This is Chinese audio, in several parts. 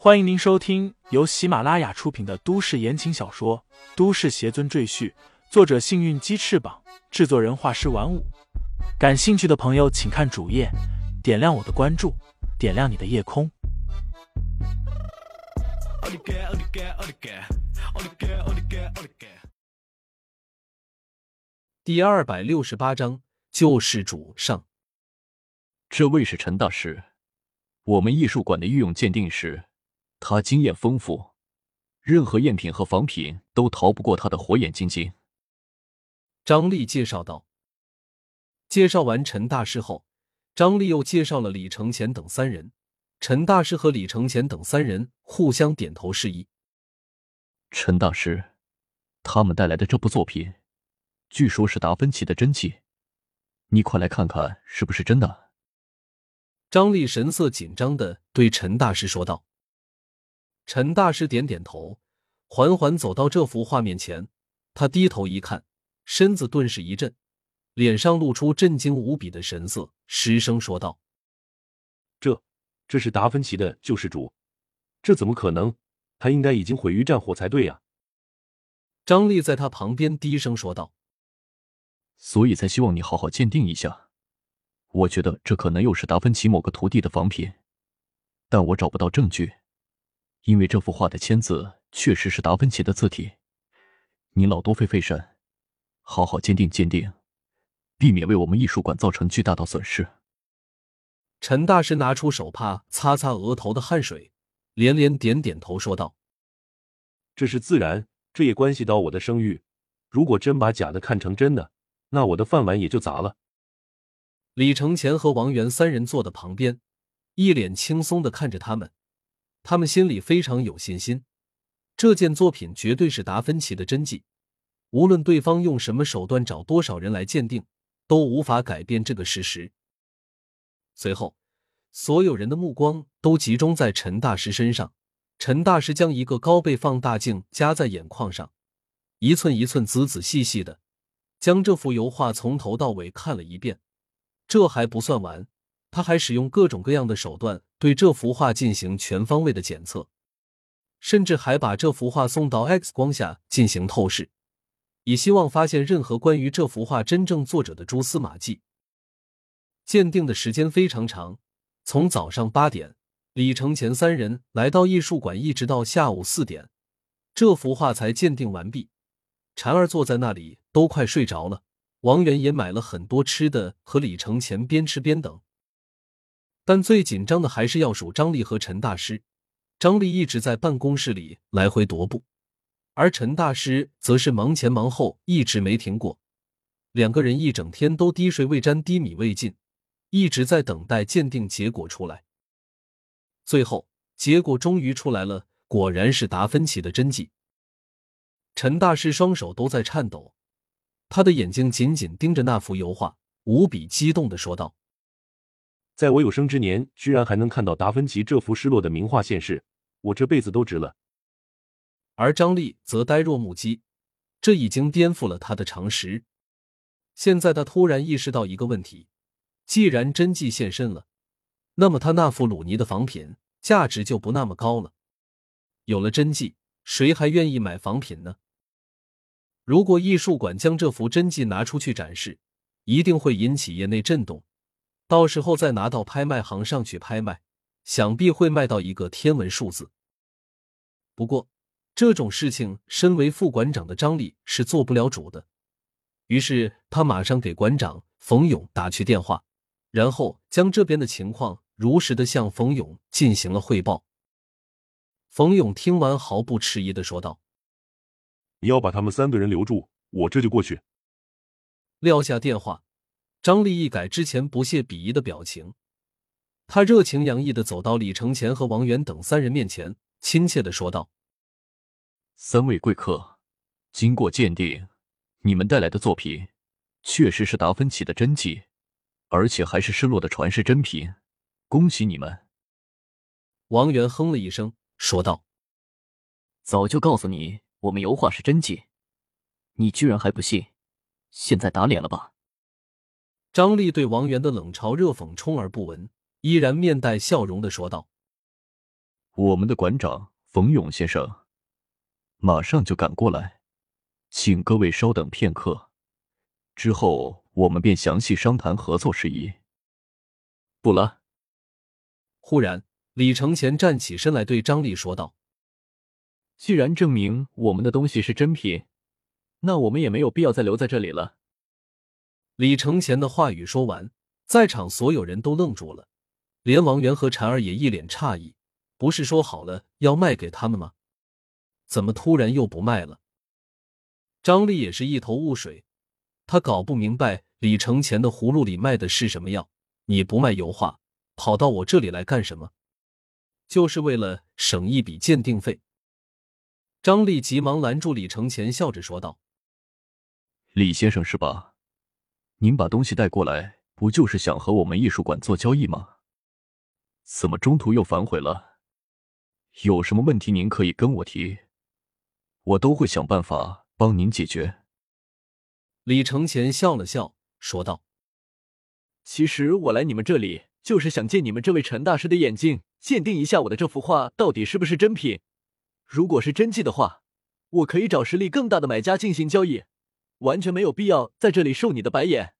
欢迎您收听由喜马拉雅出品的都市言情小说《都市邪尊赘婿》，作者：幸运鸡翅膀，制作人：画师玩五。感兴趣的朋友，请看主页，点亮我的关注，点亮你的夜空。第二百六十八章救世主上。这位是陈大师，我们艺术馆的御用鉴定师，他经验丰富，任何赝品和仿品都逃不过他的火眼金睛。张力介绍道。介绍完陈大师后，张力又介绍了李承前等三人。陈大师和李承前等三人互相点头示意。陈大师，他们带来的这部作品。据说，是达芬奇的真迹，你快来看看是不是真的。张力神色紧张的对陈大师说道。陈大师点点头，缓缓走到这幅画面前，他低头一看，身子顿时一震，脸上露出震惊无比的神色，失声说道：“这，这是达芬奇的救世主，这怎么可能？他应该已经毁于战火才对呀！”张丽在他旁边低声说道。所以才希望你好好鉴定一下。我觉得这可能又是达芬奇某个徒弟的仿品，但我找不到证据，因为这幅画的签字确实是达芬奇的字体。你老多费费神，好好鉴定鉴定，避免为我们艺术馆造成巨大的损失。陈大师拿出手帕擦擦额头的汗水，连连点点头说道：“这是自然，这也关系到我的声誉。如果真把假的看成真的。”那我的饭碗也就砸了。李承前和王源三人坐的旁边，一脸轻松的看着他们，他们心里非常有信心，这件作品绝对是达芬奇的真迹，无论对方用什么手段，找多少人来鉴定，都无法改变这个事实。随后，所有人的目光都集中在陈大师身上，陈大师将一个高倍放大镜夹在眼眶上，一寸一寸、仔仔细细的。将这幅油画从头到尾看了一遍，这还不算完，他还使用各种各样的手段对这幅画进行全方位的检测，甚至还把这幅画送到 X 光下进行透视，以希望发现任何关于这幅画真正作者的蛛丝马迹。鉴定的时间非常长，从早上八点，李承前三人来到艺术馆，一直到下午四点，这幅画才鉴定完毕。婵儿坐在那里都快睡着了，王源也买了很多吃的，和李承前边吃边等。但最紧张的还是要数张力和陈大师。张力一直在办公室里来回踱步，而陈大师则是忙前忙后，一直没停过。两个人一整天都滴水未沾，低米未进，一直在等待鉴定结果出来。最后，结果终于出来了，果然是达芬奇的真迹。陈大师双手都在颤抖，他的眼睛紧紧盯着那幅油画，无比激动的说道：“在我有生之年，居然还能看到达芬奇这幅失落的名画现世，我这辈子都值了。”而张力则呆若木鸡，这已经颠覆了他的常识。现在他突然意识到一个问题：既然真迹现身了，那么他那幅鲁尼的仿品价值就不那么高了。有了真迹，谁还愿意买仿品呢？如果艺术馆将这幅真迹拿出去展示，一定会引起业内震动。到时候再拿到拍卖行上去拍卖，想必会卖到一个天文数字。不过，这种事情，身为副馆长的张力是做不了主的。于是，他马上给馆长冯勇打去电话，然后将这边的情况如实的向冯勇进行了汇报。冯勇听完，毫不迟疑的说道。你要把他们三个人留住，我这就过去。撂下电话，张力一改之前不屑鄙夷的表情，他热情洋溢的走到李承前和王源等三人面前，亲切的说道：“三位贵客，经过鉴定，你们带来的作品确实是达芬奇的真迹，而且还是失落的传世珍品，恭喜你们。”王源哼了一声，说道：“早就告诉你。”我们油画是真迹，你居然还不信？现在打脸了吧？张丽对王源的冷嘲热讽充耳不闻，依然面带笑容的说道：“我们的馆长冯勇先生马上就赶过来，请各位稍等片刻，之后我们便详细商谈合作事宜。不了。忽然，李承前站起身来，对张丽说道：“既然证明我们的东西是真品，那我们也没有必要再留在这里了。”李承前的话语说完，在场所有人都愣住了，连王源和婵儿也一脸诧异：“不是说好了要卖给他们吗？怎么突然又不卖了？”张丽也是一头雾水，他搞不明白李承前的葫芦里卖的是什么药。你不卖油画？跑到我这里来干什么？就是为了省一笔鉴定费。张丽急忙拦住李承前，笑着说道：“李先生是吧？您把东西带过来，不就是想和我们艺术馆做交易吗？怎么中途又反悔了？有什么问题您可以跟我提，我都会想办法帮您解决。”李承前笑了笑，说道：“其实我来你们这里。”就是想借你们这位陈大师的眼睛鉴定一下我的这幅画到底是不是真品。如果是真迹的话，我可以找实力更大的买家进行交易，完全没有必要在这里受你的白眼。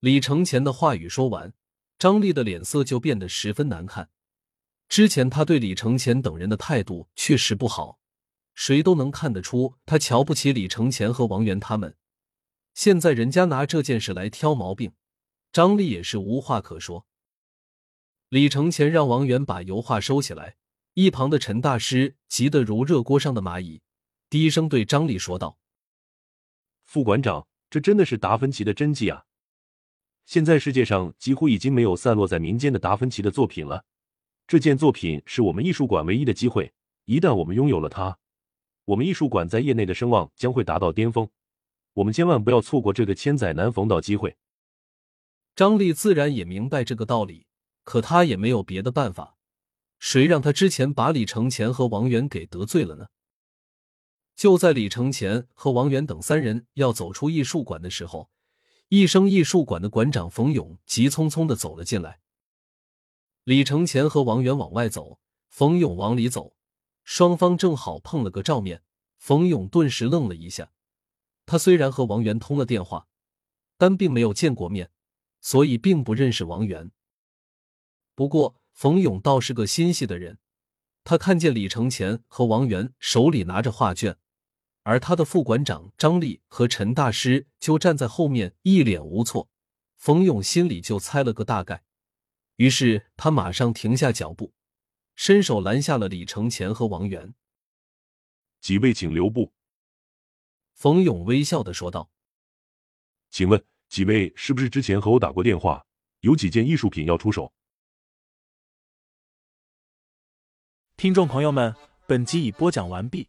李承前的话语说完，张丽的脸色就变得十分难看。之前他对李承前等人的态度确实不好，谁都能看得出他瞧不起李承前和王源他们。现在人家拿这件事来挑毛病。张丽也是无话可说。李承前让王源把油画收起来，一旁的陈大师急得如热锅上的蚂蚁，低声对张丽说道：“副馆长，这真的是达芬奇的真迹啊！现在世界上几乎已经没有散落在民间的达芬奇的作品了。这件作品是我们艺术馆唯一的机会，一旦我们拥有了它，我们艺术馆在业内的声望将会达到巅峰。我们千万不要错过这个千载难逢的机会。”张丽自然也明白这个道理，可他也没有别的办法。谁让他之前把李承前和王源给得罪了呢？就在李承前和王源等三人要走出艺术馆的时候，一生艺术馆的馆长冯勇急匆匆的走了进来。李承前和王源往外走，冯勇往里走，双方正好碰了个照面。冯勇顿时愣了一下，他虽然和王源通了电话，但并没有见过面。所以并不认识王源。不过冯勇倒是个心细的人，他看见李承前和王源手里拿着画卷，而他的副馆长张丽和陈大师就站在后面一脸无措，冯勇心里就猜了个大概，于是他马上停下脚步，伸手拦下了李承前和王源。几位请留步。冯勇微笑的说道：“请问。”几位是不是之前和我打过电话？有几件艺术品要出手？听众朋友们，本集已播讲完毕，